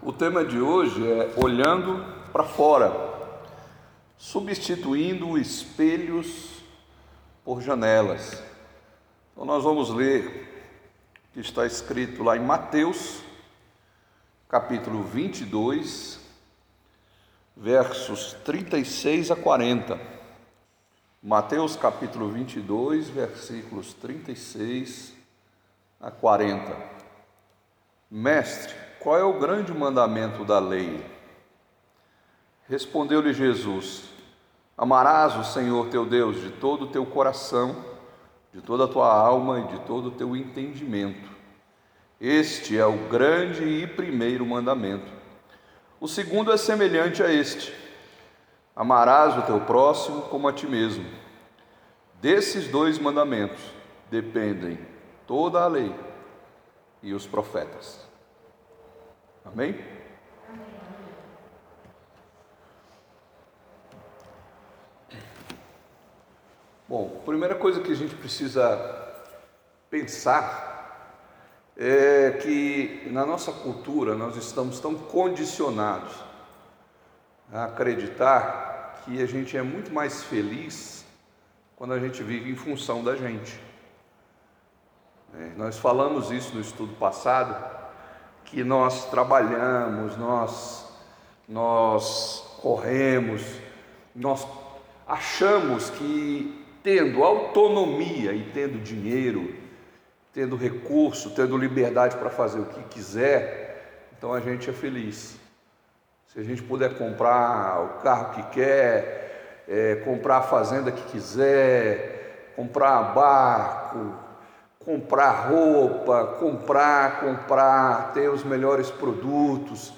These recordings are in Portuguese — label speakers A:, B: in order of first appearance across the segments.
A: O tema de hoje é olhando para fora, substituindo espelhos por janelas. Então nós vamos ler o que está escrito lá em Mateus, capítulo 22, versos 36 a 40. Mateus capítulo 22, versículos 36 a 40. Mestre, qual é o grande mandamento da lei? Respondeu-lhe Jesus: Amarás o Senhor teu Deus de todo o teu coração, de toda a tua alma e de todo o teu entendimento. Este é o grande e primeiro mandamento. O segundo é semelhante a este: Amarás o teu próximo como a ti mesmo. Desses dois mandamentos dependem toda a lei e os profetas. Amém? Bom, a primeira coisa que a gente precisa pensar é que na nossa cultura nós estamos tão condicionados a acreditar que a gente é muito mais feliz quando a gente vive em função da gente. É, nós falamos isso no estudo passado, que nós trabalhamos, nós, nós corremos, nós achamos que tendo autonomia e tendo dinheiro, tendo recurso, tendo liberdade para fazer o que quiser, então a gente é feliz. Se a gente puder comprar o carro que quer, é, comprar a fazenda que quiser, comprar barco, comprar roupa, comprar, comprar, ter os melhores produtos.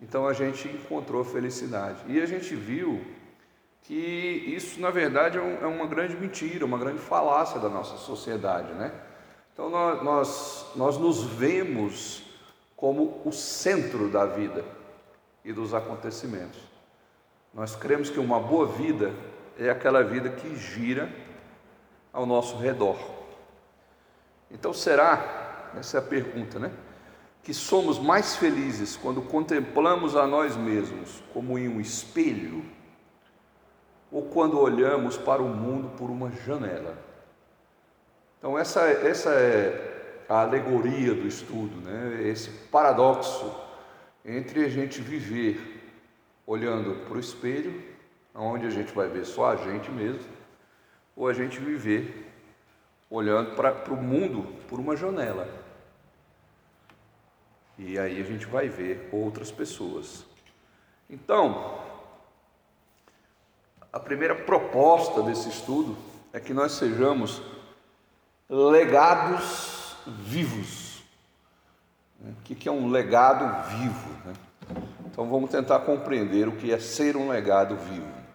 A: Então a gente encontrou felicidade. E a gente viu que isso, na verdade, é, é uma grande mentira, uma grande falácia da nossa sociedade, né? Então nós, nós, nós nos vemos como o centro da vida e dos acontecimentos. Nós cremos que uma boa vida é aquela vida que gira ao nosso redor. Então será, essa é a pergunta, né? Que somos mais felizes quando contemplamos a nós mesmos como em um espelho ou quando olhamos para o mundo por uma janela? Então essa, essa é a alegoria do estudo, né? Esse paradoxo entre a gente viver olhando para o espelho, onde a gente vai ver só a gente mesmo, ou a gente viver olhando para o mundo por uma janela. E aí a gente vai ver outras pessoas. Então, a primeira proposta desse estudo é que nós sejamos legados vivos. O que é um legado vivo? Né? Então vamos tentar compreender o que é ser um legado vivo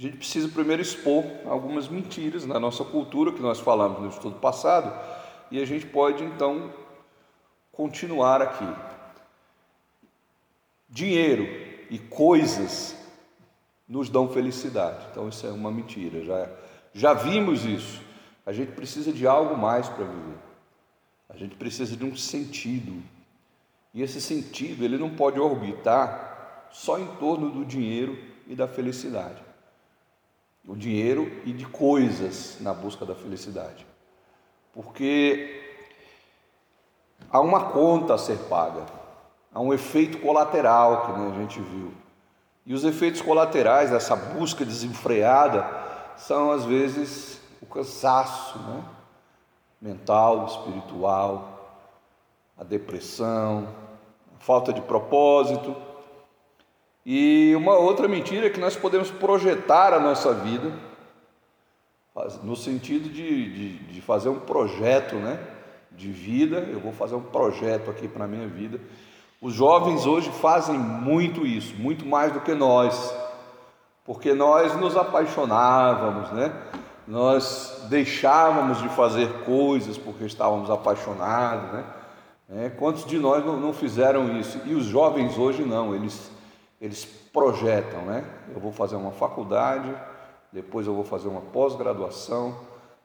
A: a gente precisa primeiro expor algumas mentiras na nossa cultura que nós falamos no estudo passado e a gente pode então continuar aqui. Dinheiro e coisas nos dão felicidade. Então isso é uma mentira. Já já vimos isso. A gente precisa de algo mais para viver. A gente precisa de um sentido. E esse sentido, ele não pode orbitar só em torno do dinheiro e da felicidade do dinheiro e de coisas na busca da felicidade. Porque há uma conta a ser paga, há um efeito colateral que né, a gente viu. E os efeitos colaterais dessa busca desenfreada são às vezes o cansaço né? mental, espiritual, a depressão, a falta de propósito e uma outra mentira é que nós podemos projetar a nossa vida, no sentido de, de, de fazer um projeto né, de vida. Eu vou fazer um projeto aqui para a minha vida. Os jovens hoje fazem muito isso, muito mais do que nós, porque nós nos apaixonávamos, né? nós deixávamos de fazer coisas porque estávamos apaixonados. Né? É, quantos de nós não, não fizeram isso? E os jovens hoje não, eles eles projetam, né? Eu vou fazer uma faculdade, depois eu vou fazer uma pós-graduação,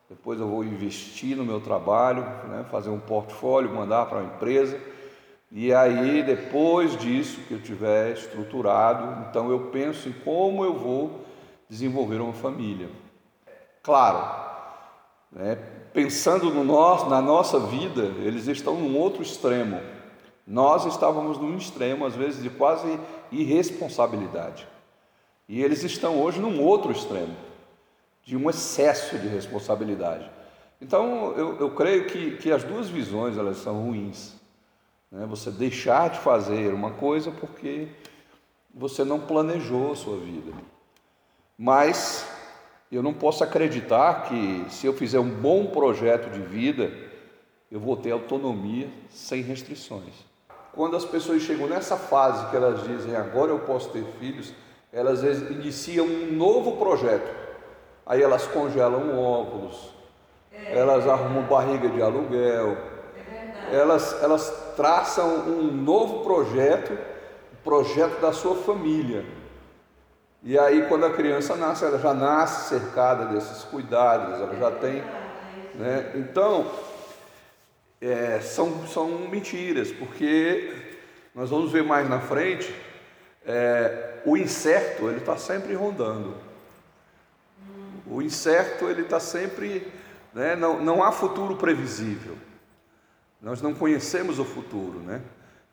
A: depois eu vou investir no meu trabalho, né? fazer um portfólio, mandar para uma empresa, E aí, depois disso que eu tiver estruturado, então eu penso em como eu vou desenvolver uma família. Claro, né, pensando no nosso, na nossa vida, eles estão num outro extremo. Nós estávamos num extremo, às vezes, de quase irresponsabilidade. E eles estão hoje num outro extremo, de um excesso de responsabilidade. Então, eu, eu creio que, que as duas visões elas são ruins. Né? Você deixar de fazer uma coisa porque você não planejou a sua vida. Mas eu não posso acreditar que se eu fizer um bom projeto de vida, eu vou ter autonomia sem restrições. Quando as pessoas chegam nessa fase que elas dizem agora eu posso ter filhos, elas iniciam um novo projeto. Aí elas congelam óvulos, elas arrumam barriga de aluguel, elas, elas traçam um novo projeto, o projeto da sua família. E aí, quando a criança nasce, ela já nasce cercada desses cuidados, ela já tem. Né? Então, é, são, são mentiras, porque nós vamos ver mais na frente, é, o incerto ele está sempre rondando. O incerto ele está sempre, né, não, não há futuro previsível. Nós não conhecemos o futuro, né?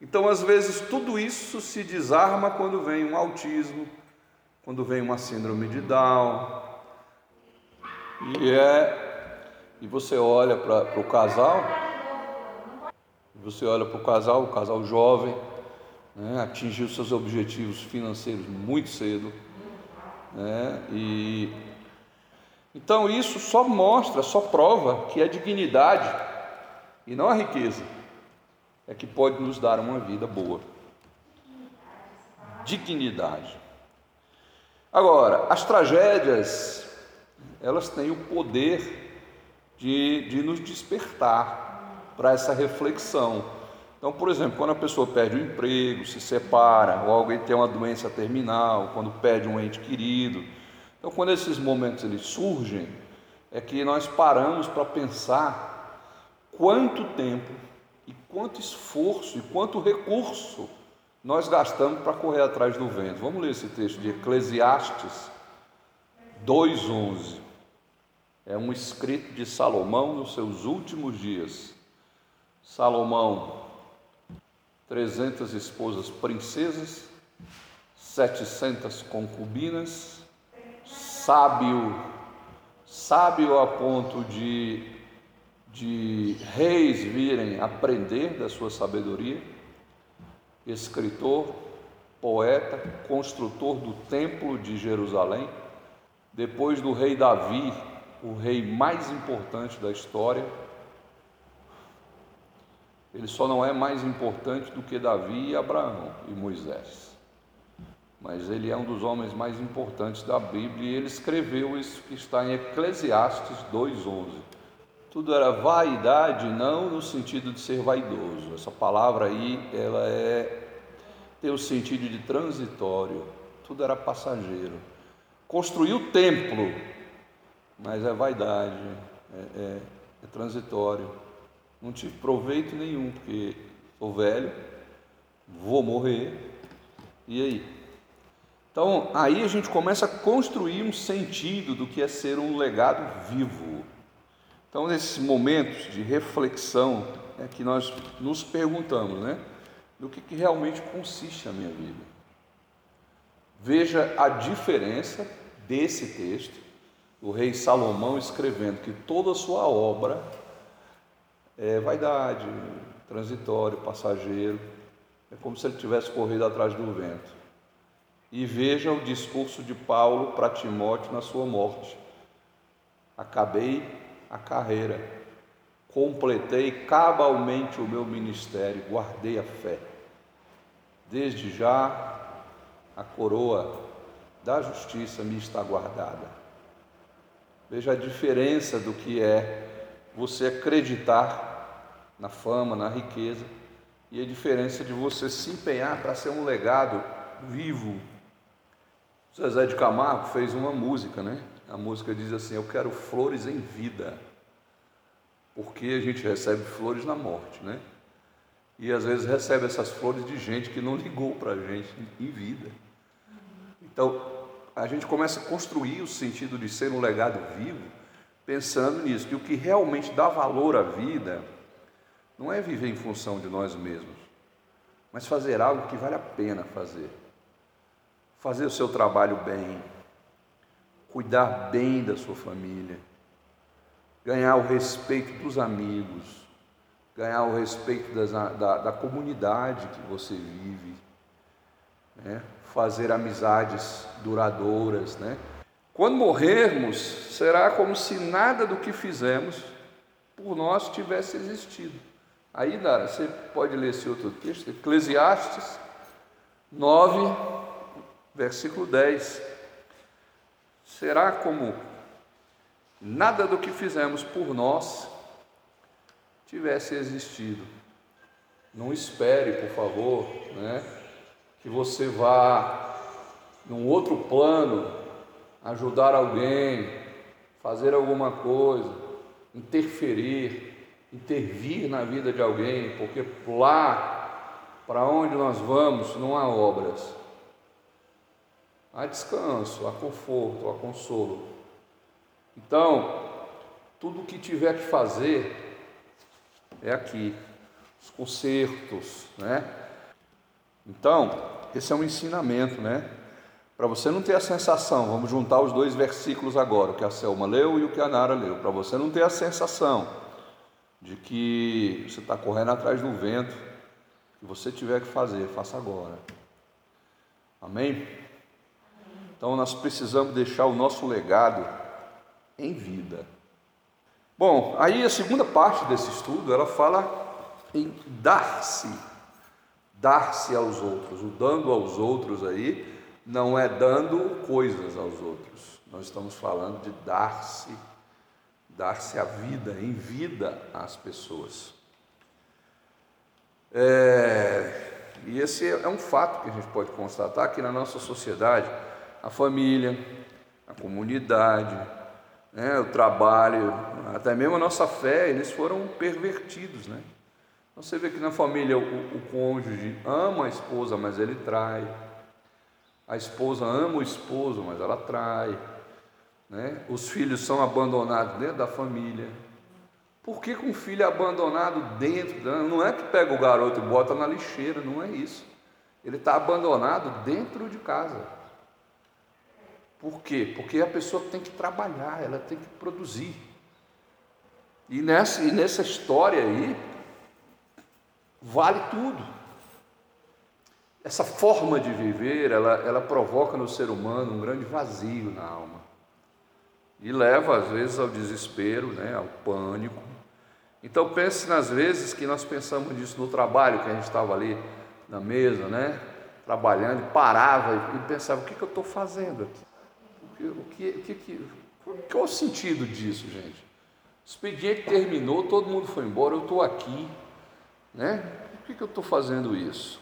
A: Então, às vezes, tudo isso se desarma quando vem um autismo, quando vem uma síndrome de Down. E é e você olha para o casal, você olha para o casal, o casal jovem, né, atingiu seus objetivos financeiros muito cedo, né, e então isso só mostra, só prova que a dignidade e não a riqueza é que pode nos dar uma vida boa. Dignidade. Agora, as tragédias, elas têm o poder de, de nos despertar para essa reflexão. Então, por exemplo, quando a pessoa perde o emprego, se separa, ou alguém tem uma doença terminal, quando perde um ente querido. Então, quando esses momentos eles surgem, é que nós paramos para pensar quanto tempo e quanto esforço e quanto recurso nós gastamos para correr atrás do vento. Vamos ler esse texto de Eclesiastes 2:11. É um escrito de Salomão nos seus últimos dias. Salomão, 300 esposas princesas, 700 concubinas, sábio, sábio a ponto de, de reis virem aprender da sua sabedoria escritor, poeta, construtor do Templo de Jerusalém. Depois do rei Davi, o rei mais importante da história. Ele só não é mais importante do que Davi e Abraão e Moisés. Mas ele é um dos homens mais importantes da Bíblia e ele escreveu isso que está em Eclesiastes 2:11. Tudo era vaidade, não no sentido de ser vaidoso. Essa palavra aí, ela é tem o sentido de transitório. Tudo era passageiro. Construiu o templo, mas é vaidade, é, é, é transitório. Não tive proveito nenhum, porque sou velho, vou morrer. E aí? Então, aí a gente começa a construir um sentido do que é ser um legado vivo. Então, nesses momentos de reflexão é que nós nos perguntamos, né? Do que, que realmente consiste a minha vida. Veja a diferença desse texto, o rei Salomão escrevendo que toda a sua obra é vaidade, transitório, passageiro, é como se ele tivesse corrido atrás do vento. E veja o discurso de Paulo para Timóteo na sua morte. Acabei a carreira, completei cabalmente o meu ministério, guardei a fé. Desde já a coroa da justiça me está guardada. Veja a diferença do que é você acreditar na fama, na riqueza, e a diferença de você se empenhar para ser um legado vivo. Zezé de Camargo fez uma música, né? A música diz assim: Eu quero flores em vida, porque a gente recebe flores na morte, né? e às vezes recebe essas flores de gente que não ligou para a gente em vida. Então, a gente começa a construir o sentido de ser um legado vivo, pensando nisso, que o que realmente dá valor à vida não é viver em função de nós mesmos, mas fazer algo que vale a pena fazer. Fazer o seu trabalho bem, cuidar bem da sua família, ganhar o respeito dos amigos, ganhar o respeito das, da, da, comunidade que você vive, né? fazer amizades duradouras. Né? Quando morrermos, será como se nada do que fizemos por nós tivesse existido. Aí, Dara, você pode ler esse outro texto, Eclesiastes 9, versículo 10. Será como nada do que fizemos por nós tivesse existido. Não espere, por favor, né, que você vá num outro plano ajudar alguém, fazer alguma coisa, interferir intervir na vida de alguém, porque lá para onde nós vamos não há obras. Há descanso, há conforto, há consolo. Então, tudo o que tiver que fazer é aqui, os concertos, né? Então, esse é um ensinamento, né? Para você não ter a sensação, vamos juntar os dois versículos agora, o que a Selma leu e o que a Nara leu, para você não ter a sensação de que você está correndo atrás do vento, que você tiver que fazer, faça agora. Amém? Então nós precisamos deixar o nosso legado em vida. Bom, aí a segunda parte desse estudo, ela fala em dar-se, dar-se aos outros. O dando aos outros aí não é dando coisas aos outros. Nós estamos falando de dar-se dar-se a vida, em vida às pessoas. É, e esse é um fato que a gente pode constatar que na nossa sociedade, a família, a comunidade, né, o trabalho, até mesmo a nossa fé, eles foram pervertidos. Né? Você vê que na família o, o cônjuge ama a esposa, mas ele trai. A esposa ama o esposo, mas ela trai. Né? Os filhos são abandonados dentro da família. Por que, que um filho é abandonado dentro? Não é que pega o garoto e bota na lixeira, não é isso. Ele está abandonado dentro de casa. Por quê? Porque a pessoa tem que trabalhar, ela tem que produzir. E nessa, e nessa história aí, vale tudo. Essa forma de viver, ela, ela provoca no ser humano um grande vazio na alma e leva às vezes ao desespero, né, ao pânico. Então pense nas vezes que nós pensamos nisso no trabalho, que a gente estava ali na mesa, né, trabalhando, parava e pensava, o que, que eu estou fazendo aqui? O que, o que, o que, qual o sentido disso, gente? O expediente terminou, todo mundo foi embora, eu estou aqui, né? Por que, que eu estou fazendo isso?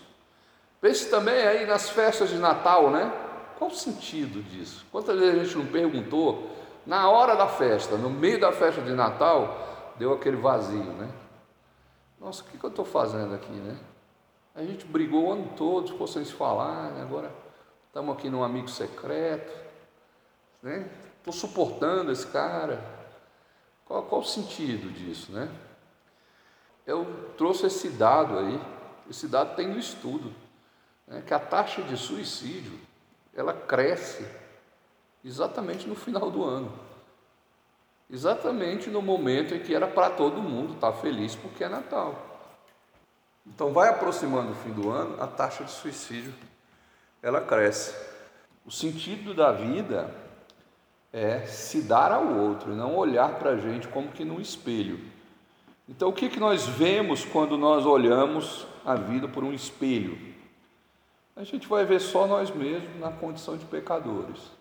A: Pense também aí nas festas de Natal, né? Qual o sentido disso? Quantas vezes a gente não perguntou na hora da festa, no meio da festa de Natal, deu aquele vazio, né? Nossa, o que, eu estou fazendo aqui, né? A gente brigou o ano todo, ficou sem se falar, agora estamos aqui num amigo secreto, né? Estou suportando esse cara. Qual, qual o sentido disso, né? Eu trouxe esse dado aí, esse dado tem no estudo, né? que a taxa de suicídio, ela cresce Exatamente no final do ano. Exatamente no momento em que era para todo mundo estar feliz porque é Natal. Então vai aproximando o fim do ano, a taxa de suicídio ela cresce. O sentido da vida é se dar ao outro, não olhar para a gente como que num espelho. Então o que, que nós vemos quando nós olhamos a vida por um espelho? A gente vai ver só nós mesmos na condição de pecadores.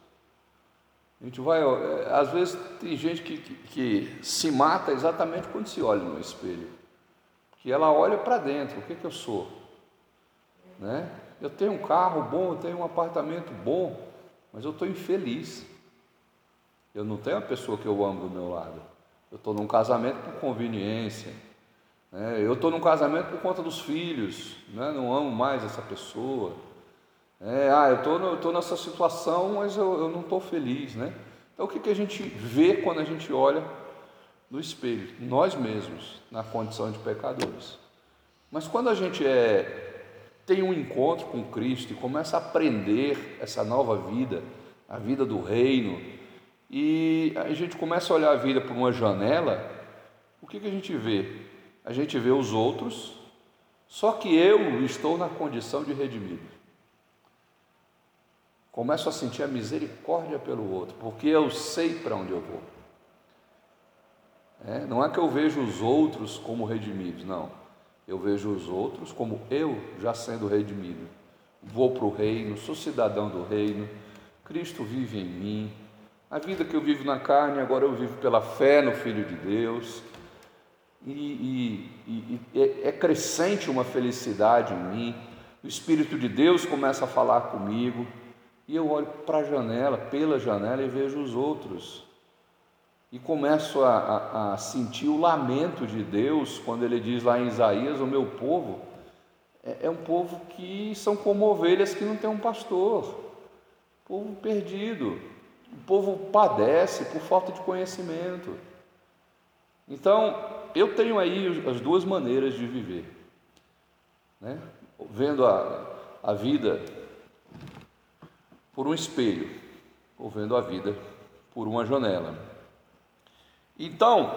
A: A gente vai, é, às vezes tem gente que, que, que se mata exatamente quando se olha no espelho, que ela olha para dentro, o que, que eu sou? Né? Eu tenho um carro bom, eu tenho um apartamento bom, mas eu estou infeliz. Eu não tenho a pessoa que eu amo do meu lado. Eu estou num casamento por conveniência. É, eu estou num casamento por conta dos filhos, né? não amo mais essa pessoa. É, ah, eu estou nessa situação, mas eu, eu não estou feliz. Né? Então, o que, que a gente vê quando a gente olha no espelho? Nós mesmos, na condição de pecadores. Mas quando a gente é, tem um encontro com Cristo e começa a aprender essa nova vida, a vida do reino, e a gente começa a olhar a vida por uma janela, o que, que a gente vê? A gente vê os outros, só que eu estou na condição de redimido. Começo a sentir a misericórdia pelo outro, porque eu sei para onde eu vou. É, não é que eu vejo os outros como redimidos, não. Eu vejo os outros como eu já sendo redimido. Vou para o reino, sou cidadão do reino, Cristo vive em mim. A vida que eu vivo na carne, agora eu vivo pela fé no Filho de Deus e, e, e é, é crescente uma felicidade em mim. O Espírito de Deus começa a falar comigo e eu olho para a janela, pela janela e vejo os outros. E começo a, a, a, sentir o lamento de Deus quando ele diz lá em Isaías: O meu povo é, é um povo que são como ovelhas que não tem um pastor, povo perdido. O povo padece por falta de conhecimento. Então, eu tenho aí as duas maneiras de viver, né? vendo a, a vida por um espelho, ou vendo a vida por uma janela. Então,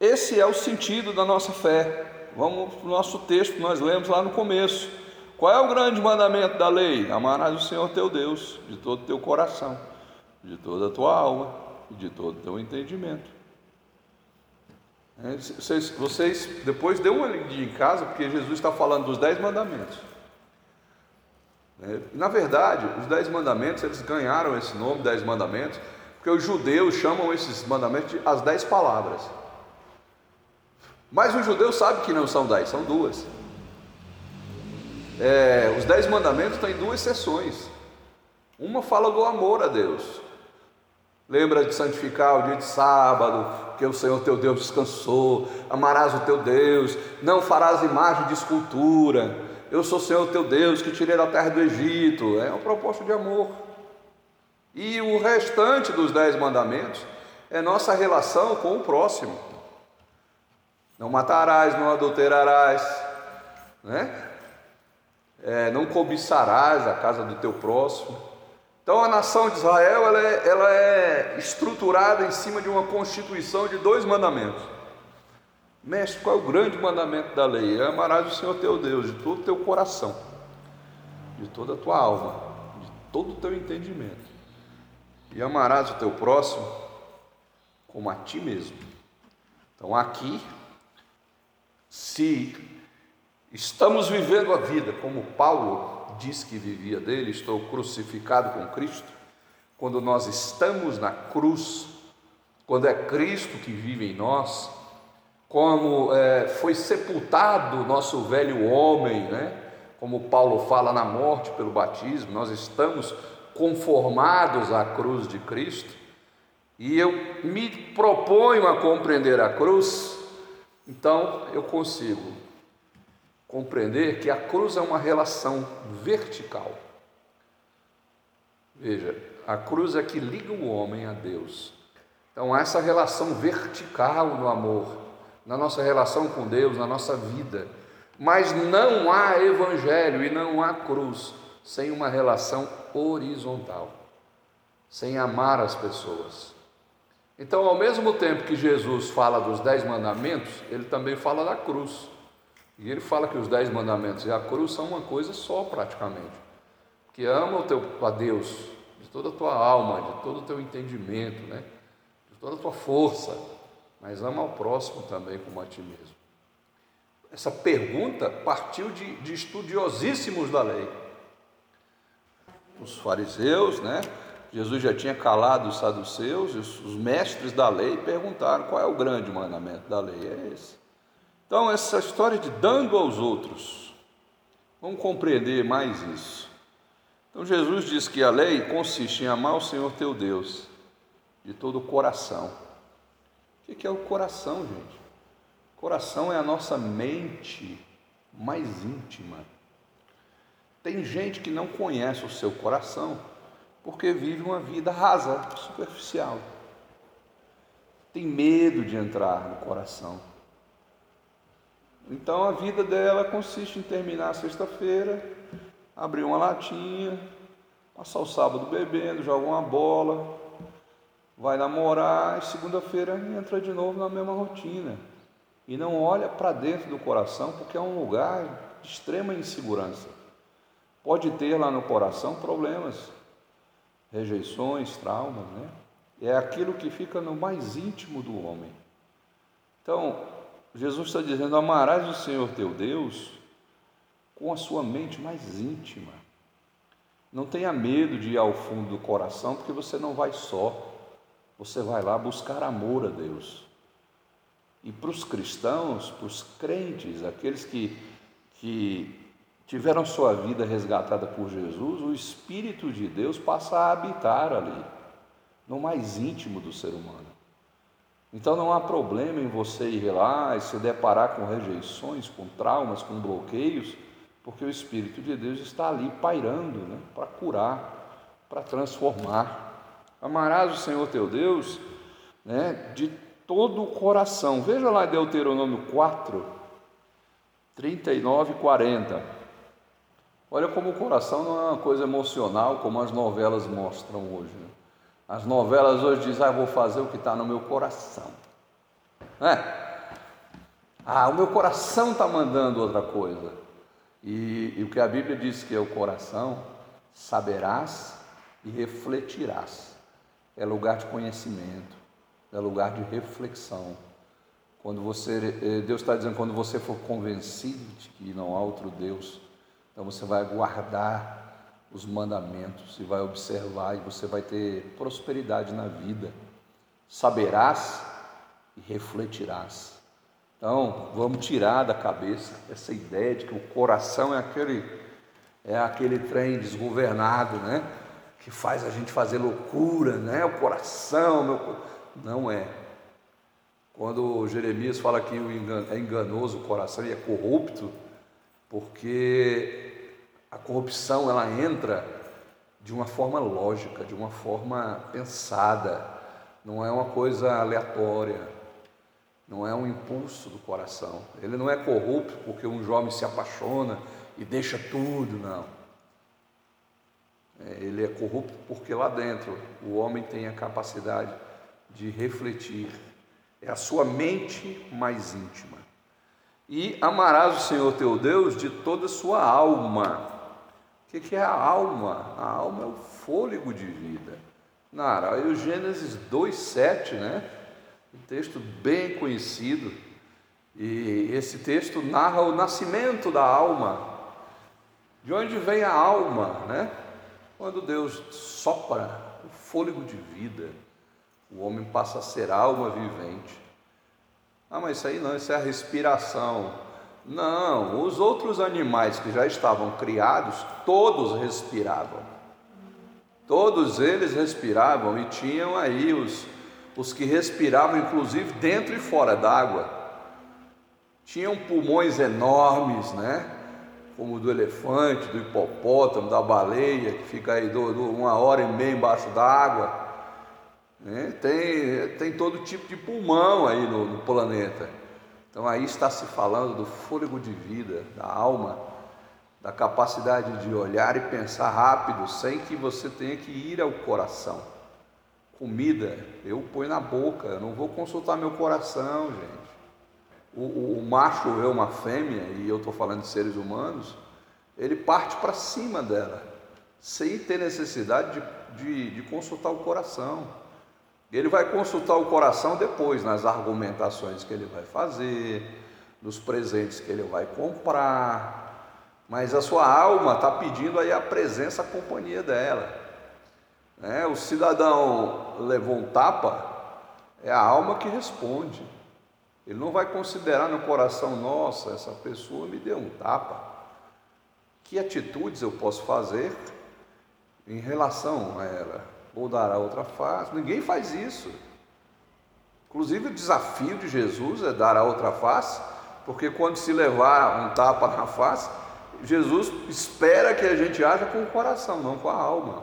A: esse é o sentido da nossa fé. Vamos para o nosso texto nós lemos lá no começo. Qual é o grande mandamento da lei? Amarás o Senhor teu Deus de todo o teu coração, de toda a tua alma e de todo o teu entendimento. É, vocês, vocês depois dê uma lidinha em casa, porque Jesus está falando dos dez mandamentos. É, na verdade, os dez mandamentos, eles ganharam esse nome, dez mandamentos, porque os judeus chamam esses mandamentos de as dez palavras. Mas os judeus sabem que não são dez, são duas. É, os dez mandamentos têm duas seções. Uma fala do amor a Deus, Lembra de santificar o dia de sábado, que o Senhor teu Deus descansou, amarás o teu Deus, não farás imagem de escultura, eu sou o Senhor teu Deus que tirei da terra do Egito, é uma proposta de amor. E o restante dos dez mandamentos é nossa relação com o próximo. Não matarás, não adulterarás, né? É, não cobiçarás a casa do teu próximo. Então a nação de Israel ela é, ela é estruturada em cima de uma constituição de dois mandamentos. Mestre, qual é o grande mandamento da lei? É amarás o Senhor teu Deus de todo o teu coração, de toda a tua alma, de todo o teu entendimento. E amarás o teu próximo como a ti mesmo. Então aqui, se estamos vivendo a vida como Paulo diz que vivia dele, estou crucificado com Cristo, quando nós estamos na cruz, quando é Cristo que vive em nós, como é, foi sepultado nosso velho homem, né? como Paulo fala na morte pelo batismo, nós estamos conformados à cruz de Cristo, e eu me proponho a compreender a cruz, então eu consigo compreender que a cruz é uma relação vertical. Veja, a cruz é que liga o homem a Deus. Então, essa relação vertical no amor, na nossa relação com Deus, na nossa vida. Mas não há evangelho e não há cruz sem uma relação horizontal, sem amar as pessoas. Então, ao mesmo tempo que Jesus fala dos dez mandamentos, ele também fala da cruz. E ele fala que os dez mandamentos e a cruz são uma coisa só praticamente. Que ama o teu, a Deus de toda a tua alma, de todo o teu entendimento, né? de toda a tua força, mas ama ao próximo também como a ti mesmo. Essa pergunta partiu de, de estudiosíssimos da lei. Os fariseus, né? Jesus já tinha calado os saduceus, os, mestres da lei perguntaram qual é o grande mandamento da lei. É esse. Então, essa história de dando aos outros, vamos compreender mais isso. Então, Jesus diz que a lei consiste em amar o Senhor teu Deus de todo o coração. O que é o coração, gente? Coração é a nossa mente mais íntima. Tem gente que não conhece o seu coração porque vive uma vida rasa, superficial. Tem medo de entrar no coração. Então a vida dela consiste em terminar a sexta-feira, abrir uma latinha, passar o sábado bebendo, jogar uma bola, vai namorar e segunda-feira entra de novo na mesma rotina. E não olha para dentro do coração porque é um lugar de extrema insegurança. Pode ter lá no coração problemas, rejeições, traumas, né? É aquilo que fica no mais íntimo do homem. Então, Jesus está dizendo: amarás o Senhor teu Deus com a sua mente mais íntima. Não tenha medo de ir ao fundo do coração, porque você não vai só. Você vai lá buscar amor a Deus. E para os cristãos, para os crentes, aqueles que, que tiveram sua vida resgatada por Jesus, o Espírito de Deus passa a habitar ali, no mais íntimo do ser humano. Então não há problema em você ir lá e se deparar com rejeições, com traumas, com bloqueios, porque o Espírito de Deus está ali pairando né, para curar, para transformar. Amarás o Senhor teu Deus né, de todo o coração. Veja lá Deuteronômio 4, 39 e 40. Olha como o coração não é uma coisa emocional como as novelas mostram hoje. Né? As novelas hoje dizem, ah, vou fazer o que está no meu coração. É. Ah, o meu coração está mandando outra coisa. E, e o que a Bíblia diz que é o coração, saberás e refletirás. É lugar de conhecimento, é lugar de reflexão. Quando você, eh, Deus está dizendo, quando você for convencido de que não há outro Deus, então você vai guardar os mandamentos e vai observar e você vai ter prosperidade na vida. Saberás e refletirás. Então, vamos tirar da cabeça essa ideia de que o coração é aquele é aquele trem desgovernado, né? Que faz a gente fazer loucura, né? O coração, meu não é. Quando Jeremias fala que é enganoso o coração e é corrupto, porque a corrupção ela entra de uma forma lógica, de uma forma pensada, não é uma coisa aleatória, não é um impulso do coração. Ele não é corrupto porque um jovem se apaixona e deixa tudo, não. É, ele é corrupto porque lá dentro o homem tem a capacidade de refletir, é a sua mente mais íntima. E amarás o Senhor teu Deus de toda a sua alma o que é a alma? A alma é o fôlego de vida. Nara, aí o Gênesis 2,7, né? Um texto bem conhecido. E esse texto narra o nascimento da alma. De onde vem a alma, né? Quando Deus sopra o fôlego de vida, o homem passa a ser alma vivente. Ah, mas isso aí não, isso é a respiração. Não, os outros animais que já estavam criados, todos respiravam. Todos eles respiravam e tinham aí os, os que respiravam, inclusive dentro e fora d'água. Tinham pulmões enormes, né? Como do elefante, do hipopótamo, da baleia, que fica aí do, do uma hora e meia embaixo d'água. Né? Tem, tem todo tipo de pulmão aí no, no planeta. Então aí está se falando do fôlego de vida, da alma, da capacidade de olhar e pensar rápido, sem que você tenha que ir ao coração. Comida, eu ponho na boca, eu não vou consultar meu coração, gente. O, o, o macho é uma fêmea, e eu estou falando de seres humanos, ele parte para cima dela, sem ter necessidade de, de, de consultar o coração. Ele vai consultar o coração depois, nas argumentações que ele vai fazer, nos presentes que ele vai comprar, mas a sua alma está pedindo aí a presença, a companhia dela. Né? O cidadão levou um tapa, é a alma que responde. Ele não vai considerar no coração, nossa, essa pessoa me deu um tapa. Que atitudes eu posso fazer em relação a ela? ou dará outra face. Ninguém faz isso. Inclusive, o desafio de Jesus é dar a outra face, porque quando se levar um tapa na face, Jesus espera que a gente haja com o coração, não com a alma.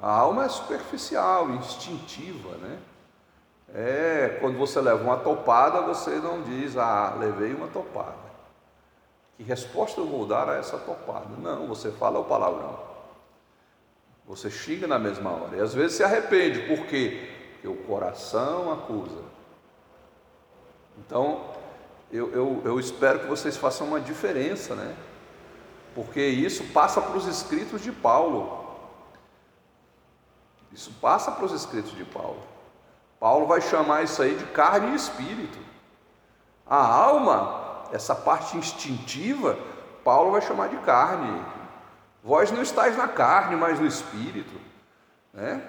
A: A alma é superficial, instintiva, né? É, quando você leva uma topada, você não diz, ah, levei uma topada. Que resposta eu vou dar a essa topada? Não, você fala o palavrão. Você xinga na mesma hora. E às vezes se arrepende, por quê? Porque o coração acusa. Então, eu, eu, eu espero que vocês façam uma diferença, né? Porque isso passa para os escritos de Paulo. Isso passa para os escritos de Paulo. Paulo vai chamar isso aí de carne e espírito. A alma, essa parte instintiva, Paulo vai chamar de carne. Vós não estáis na carne, mas no espírito. Né?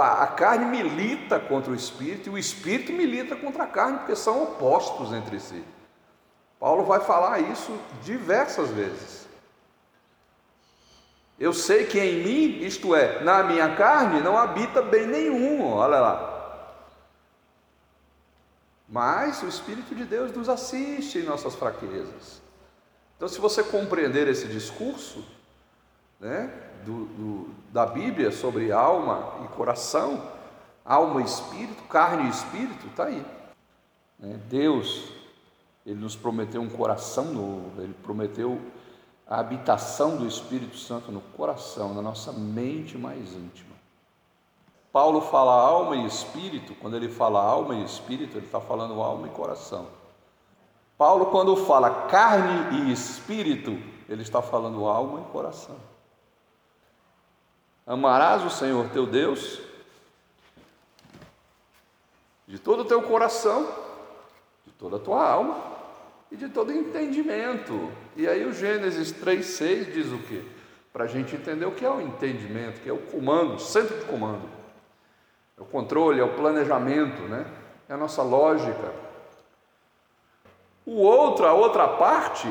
A: A carne milita contra o espírito e o espírito milita contra a carne, porque são opostos entre si. Paulo vai falar isso diversas vezes. Eu sei que em mim, isto é, na minha carne, não habita bem nenhum, olha lá. Mas o Espírito de Deus nos assiste em nossas fraquezas. Então, se você compreender esse discurso né, do, do, da Bíblia sobre alma e coração, alma e espírito, carne e espírito, está aí. Né? Deus, Ele nos prometeu um coração novo, Ele prometeu a habitação do Espírito Santo no coração, na nossa mente mais íntima. Paulo fala alma e espírito, quando ele fala alma e espírito, ele está falando alma e coração. Paulo, quando fala carne e espírito, ele está falando alma e coração. Amarás o Senhor teu Deus de todo o teu coração, de toda a tua alma e de todo entendimento. E aí o Gênesis 3,6 diz o quê? Para a gente entender o que é o entendimento, que é o comando, o centro de comando. É o controle, é o planejamento, né? É a nossa lógica. O outro, a outra parte,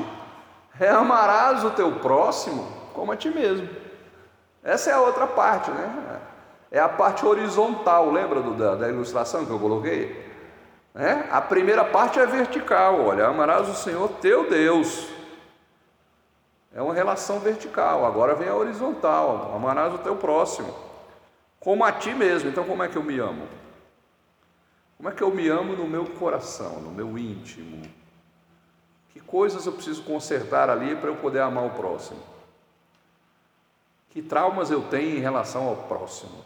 A: é amarás o teu próximo como a ti mesmo. Essa é a outra parte, né? É a parte horizontal, lembra do, da, da ilustração que eu coloquei? É? A primeira parte é vertical, olha, amarás o Senhor teu Deus. É uma relação vertical, agora vem a horizontal, amarás o teu próximo, como a ti mesmo. Então, como é que eu me amo? Como é que eu me amo no meu coração, no meu íntimo? Que coisas eu preciso consertar ali para eu poder amar o próximo? Que traumas eu tenho em relação ao próximo?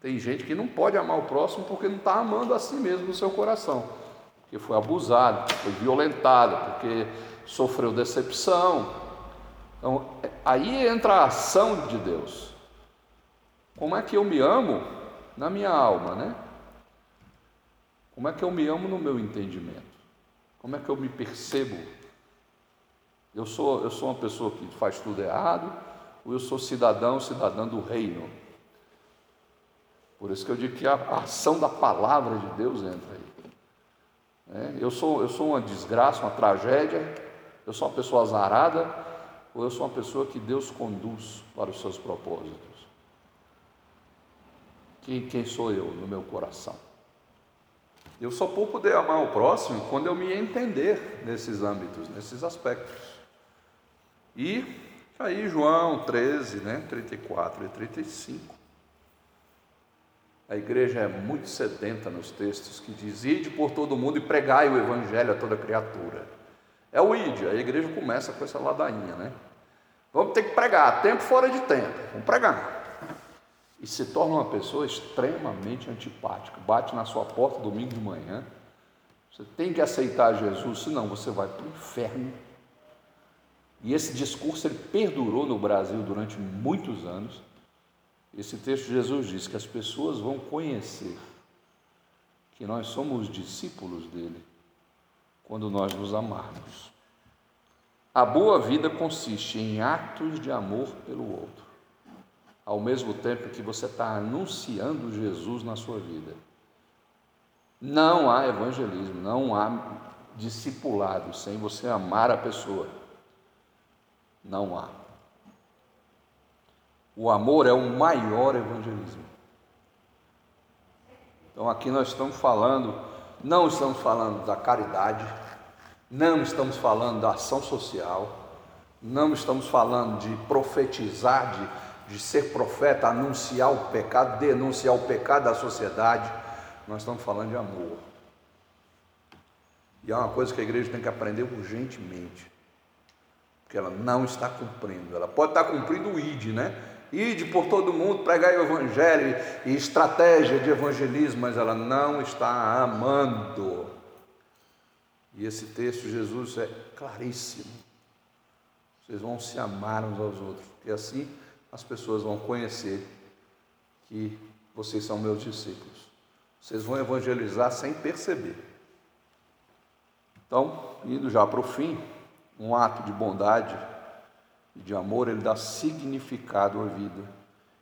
A: Tem gente que não pode amar o próximo porque não está amando a si mesmo no seu coração, porque foi abusado, porque foi violentado, porque sofreu decepção. Então, aí entra a ação de Deus. Como é que eu me amo na minha alma, né? Como é que eu me amo no meu entendimento? Como é que eu me percebo? Eu sou, eu sou uma pessoa que faz tudo errado, ou eu sou cidadão, cidadã do reino? Por isso que eu digo que a ação da palavra de Deus entra aí. É, eu, sou, eu sou uma desgraça, uma tragédia, eu sou uma pessoa azarada, ou eu sou uma pessoa que Deus conduz para os seus propósitos? Quem, quem sou eu no meu coração? Eu só vou poder amar o próximo quando eu me entender nesses âmbitos, nesses aspectos. E aí João 13, né, 34 e 35. A igreja é muito sedenta nos textos que diz: Ide por todo mundo e pregai o evangelho a toda criatura. É o ide, a igreja começa com essa ladainha, né? Vamos ter que pregar, tempo fora de tempo, vamos pregar. E se torna uma pessoa extremamente antipática, bate na sua porta domingo de manhã. Você tem que aceitar Jesus, senão você vai para o inferno. E esse discurso ele perdurou no Brasil durante muitos anos. Esse texto Jesus diz que as pessoas vão conhecer que nós somos discípulos dele quando nós nos amarmos. A boa vida consiste em atos de amor pelo outro, ao mesmo tempo que você está anunciando Jesus na sua vida. Não há evangelismo, não há discipulado sem você amar a pessoa. Não há. O amor é o maior evangelismo. Então aqui nós estamos falando, não estamos falando da caridade, não estamos falando da ação social, não estamos falando de profetizar, de, de ser profeta, anunciar o pecado, denunciar o pecado da sociedade. Nós estamos falando de amor. E é uma coisa que a igreja tem que aprender urgentemente. Porque ela não está cumprindo. Ela pode estar cumprindo o ID, né? Ide por todo mundo, pregar o evangelho e estratégia de evangelismo, mas ela não está amando. E esse texto, Jesus, é claríssimo. Vocês vão se amar uns aos outros, e assim as pessoas vão conhecer que vocês são meus discípulos. Vocês vão evangelizar sem perceber. Então, indo já para o fim, um ato de bondade e de amor, ele dá significado à vida.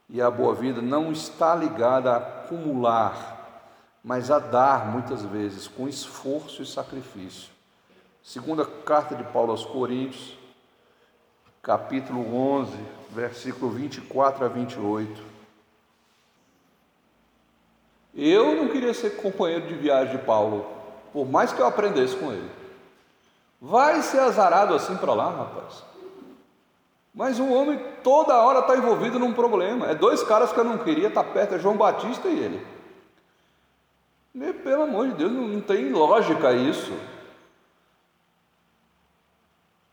A: E a boa vida não está ligada a acumular, mas a dar muitas vezes com esforço e sacrifício. Segunda carta de Paulo aos Coríntios, capítulo 11, versículo 24 a 28. Eu não queria ser companheiro de viagem de Paulo, por mais que eu aprendesse com ele. Vai ser azarado assim para lá, rapaz. Mas o homem toda hora está envolvido num problema. É dois caras que eu não queria estar tá perto, é João Batista e ele. E, pelo amor de Deus, não, não tem lógica isso.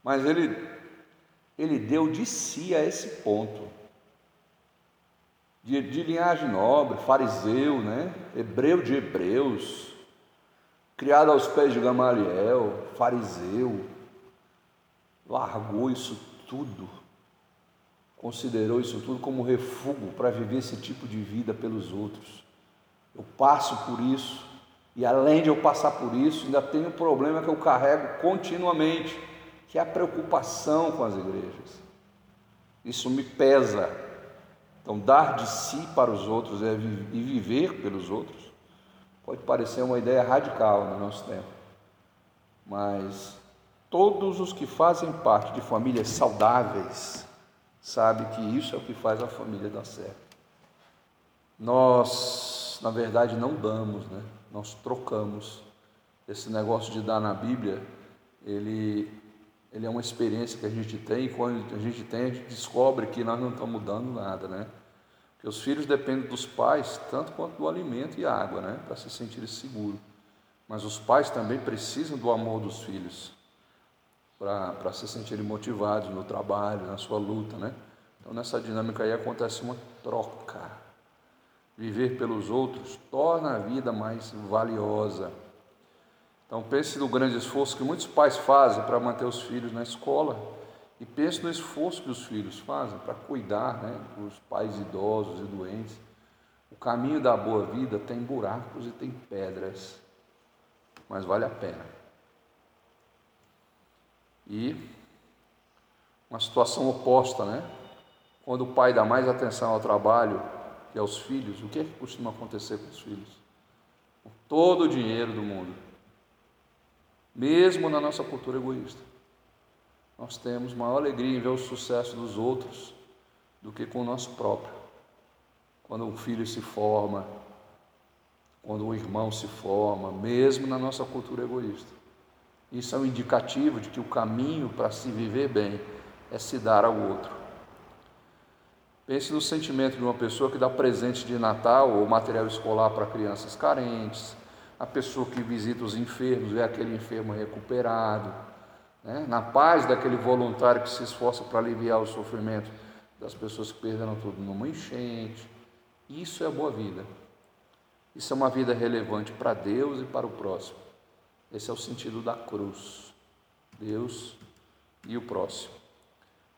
A: Mas ele, ele deu de si a esse ponto. De, de linhagem nobre, fariseu, né? hebreu de hebreus, criado aos pés de Gamaliel, fariseu, largou isso tudo considerou isso tudo como refúgio para viver esse tipo de vida pelos outros. Eu passo por isso, e além de eu passar por isso, ainda tenho um problema que eu carrego continuamente, que é a preocupação com as igrejas. Isso me pesa. Então, dar de si para os outros é e viver pelos outros pode parecer uma ideia radical no nosso tempo, mas todos os que fazem parte de famílias saudáveis, sabe que isso é o que faz a família dar certo. Nós, na verdade, não damos, né? Nós trocamos. Esse negócio de dar na Bíblia, ele, ele é uma experiência que a gente tem, e quando a gente tem, a gente descobre que nós não estamos dando nada, né? Porque os filhos dependem dos pais, tanto quanto do alimento e água, né? Para se sentirem seguros. Mas os pais também precisam do amor dos filhos para se sentirem motivados no trabalho, na sua luta, né? Então nessa dinâmica aí acontece uma troca. Viver pelos outros torna a vida mais valiosa. Então pense no grande esforço que muitos pais fazem para manter os filhos na escola e pense no esforço que os filhos fazem para cuidar né, dos pais idosos e doentes. O caminho da boa vida tem buracos e tem pedras, mas vale a pena. E uma situação oposta, né? Quando o pai dá mais atenção ao trabalho que aos filhos, o que é que costuma acontecer com os filhos? Todo o dinheiro do mundo, mesmo na nossa cultura egoísta, nós temos maior alegria em ver o sucesso dos outros do que com o nosso próprio. Quando um filho se forma, quando um irmão se forma, mesmo na nossa cultura egoísta. Isso é um indicativo de que o caminho para se viver bem é se dar ao outro. Pense no sentimento de uma pessoa que dá presente de Natal ou material escolar para crianças carentes, a pessoa que visita os enfermos, vê aquele enfermo recuperado, né? na paz daquele voluntário que se esforça para aliviar o sofrimento das pessoas que perderam tudo numa enchente. Isso é boa vida. Isso é uma vida relevante para Deus e para o próximo. Esse é o sentido da cruz. Deus e o próximo.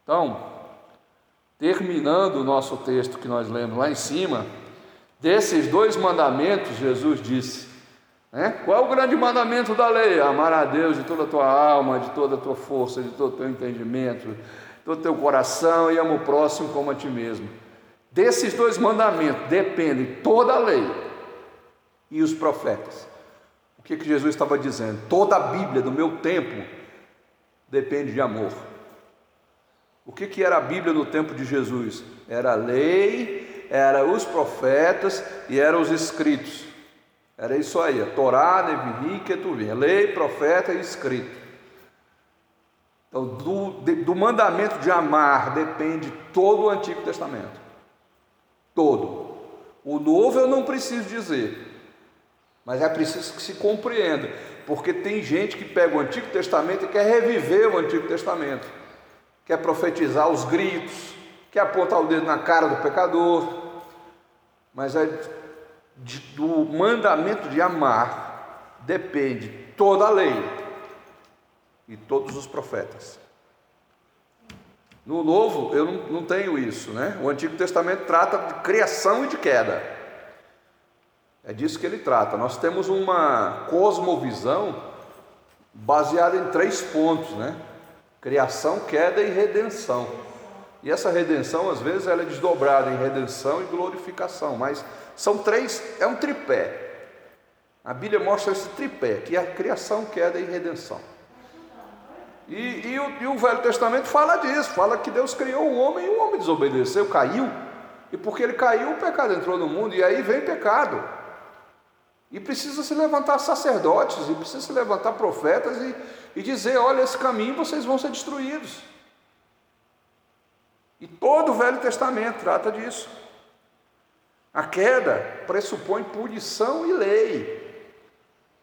A: Então, terminando o nosso texto que nós lemos lá em cima, desses dois mandamentos, Jesus disse: né? qual é o grande mandamento da lei? Amar a Deus de toda a tua alma, de toda a tua força, de todo o teu entendimento, de todo o teu coração e ama o próximo como a ti mesmo. Desses dois mandamentos depende toda a lei e os profetas. O que, que Jesus estava dizendo? Toda a Bíblia do meu tempo depende de amor. O que, que era a Bíblia no tempo de Jesus? Era a lei, era os profetas e eram os escritos. Era isso aí, a Torá, Nevi'im, Ketuvim, lei, profeta e escrito. Então, do, do mandamento de amar depende todo o Antigo Testamento. Todo. O Novo eu não preciso dizer, mas é preciso que se compreenda, porque tem gente que pega o Antigo Testamento e quer reviver o Antigo Testamento, quer profetizar os gritos, quer apontar o dedo na cara do pecador, mas é de, do mandamento de amar depende toda a lei e todos os profetas. No Novo, eu não, não tenho isso, né? O Antigo Testamento trata de criação e de queda. É disso que ele trata. Nós temos uma cosmovisão baseada em três pontos, né? Criação, queda e redenção. E essa redenção, às vezes, ela é desdobrada em redenção e glorificação, mas são três, é um tripé. A Bíblia mostra esse tripé, que é a criação, queda e redenção. E, e, o, e, o, Velho Testamento fala disso, fala que Deus criou o homem e o homem desobedeceu, caiu. E porque ele caiu, o pecado entrou no mundo, e aí vem pecado. E precisa se levantar sacerdotes, e precisa se levantar profetas e, e dizer: olha, esse caminho vocês vão ser destruídos. E todo o Velho Testamento trata disso. A queda pressupõe punição e lei.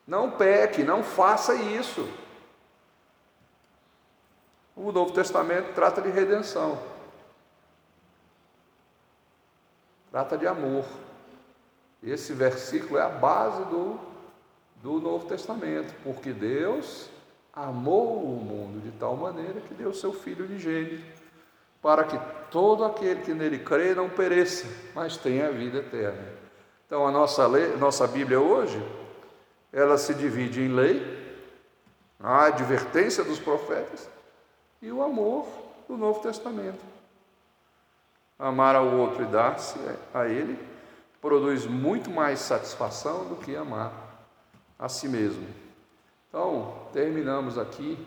A: Não peque, não faça isso. O Novo Testamento trata de redenção, trata de amor. Esse versículo é a base do, do Novo Testamento, porque Deus amou o mundo de tal maneira que deu seu Filho gênero, para que todo aquele que nele crê não pereça, mas tenha a vida eterna. Então a nossa, lei, nossa Bíblia hoje, ela se divide em lei, a advertência dos profetas e o amor do Novo Testamento. Amar ao outro e dar-se a ele produz muito mais satisfação do que amar a si mesmo. Então, terminamos aqui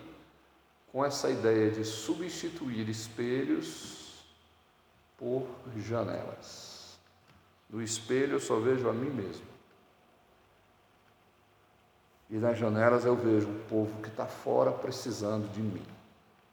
A: com essa ideia de substituir espelhos por janelas. No espelho eu só vejo a mim mesmo. E nas janelas eu vejo o povo que está fora precisando de mim.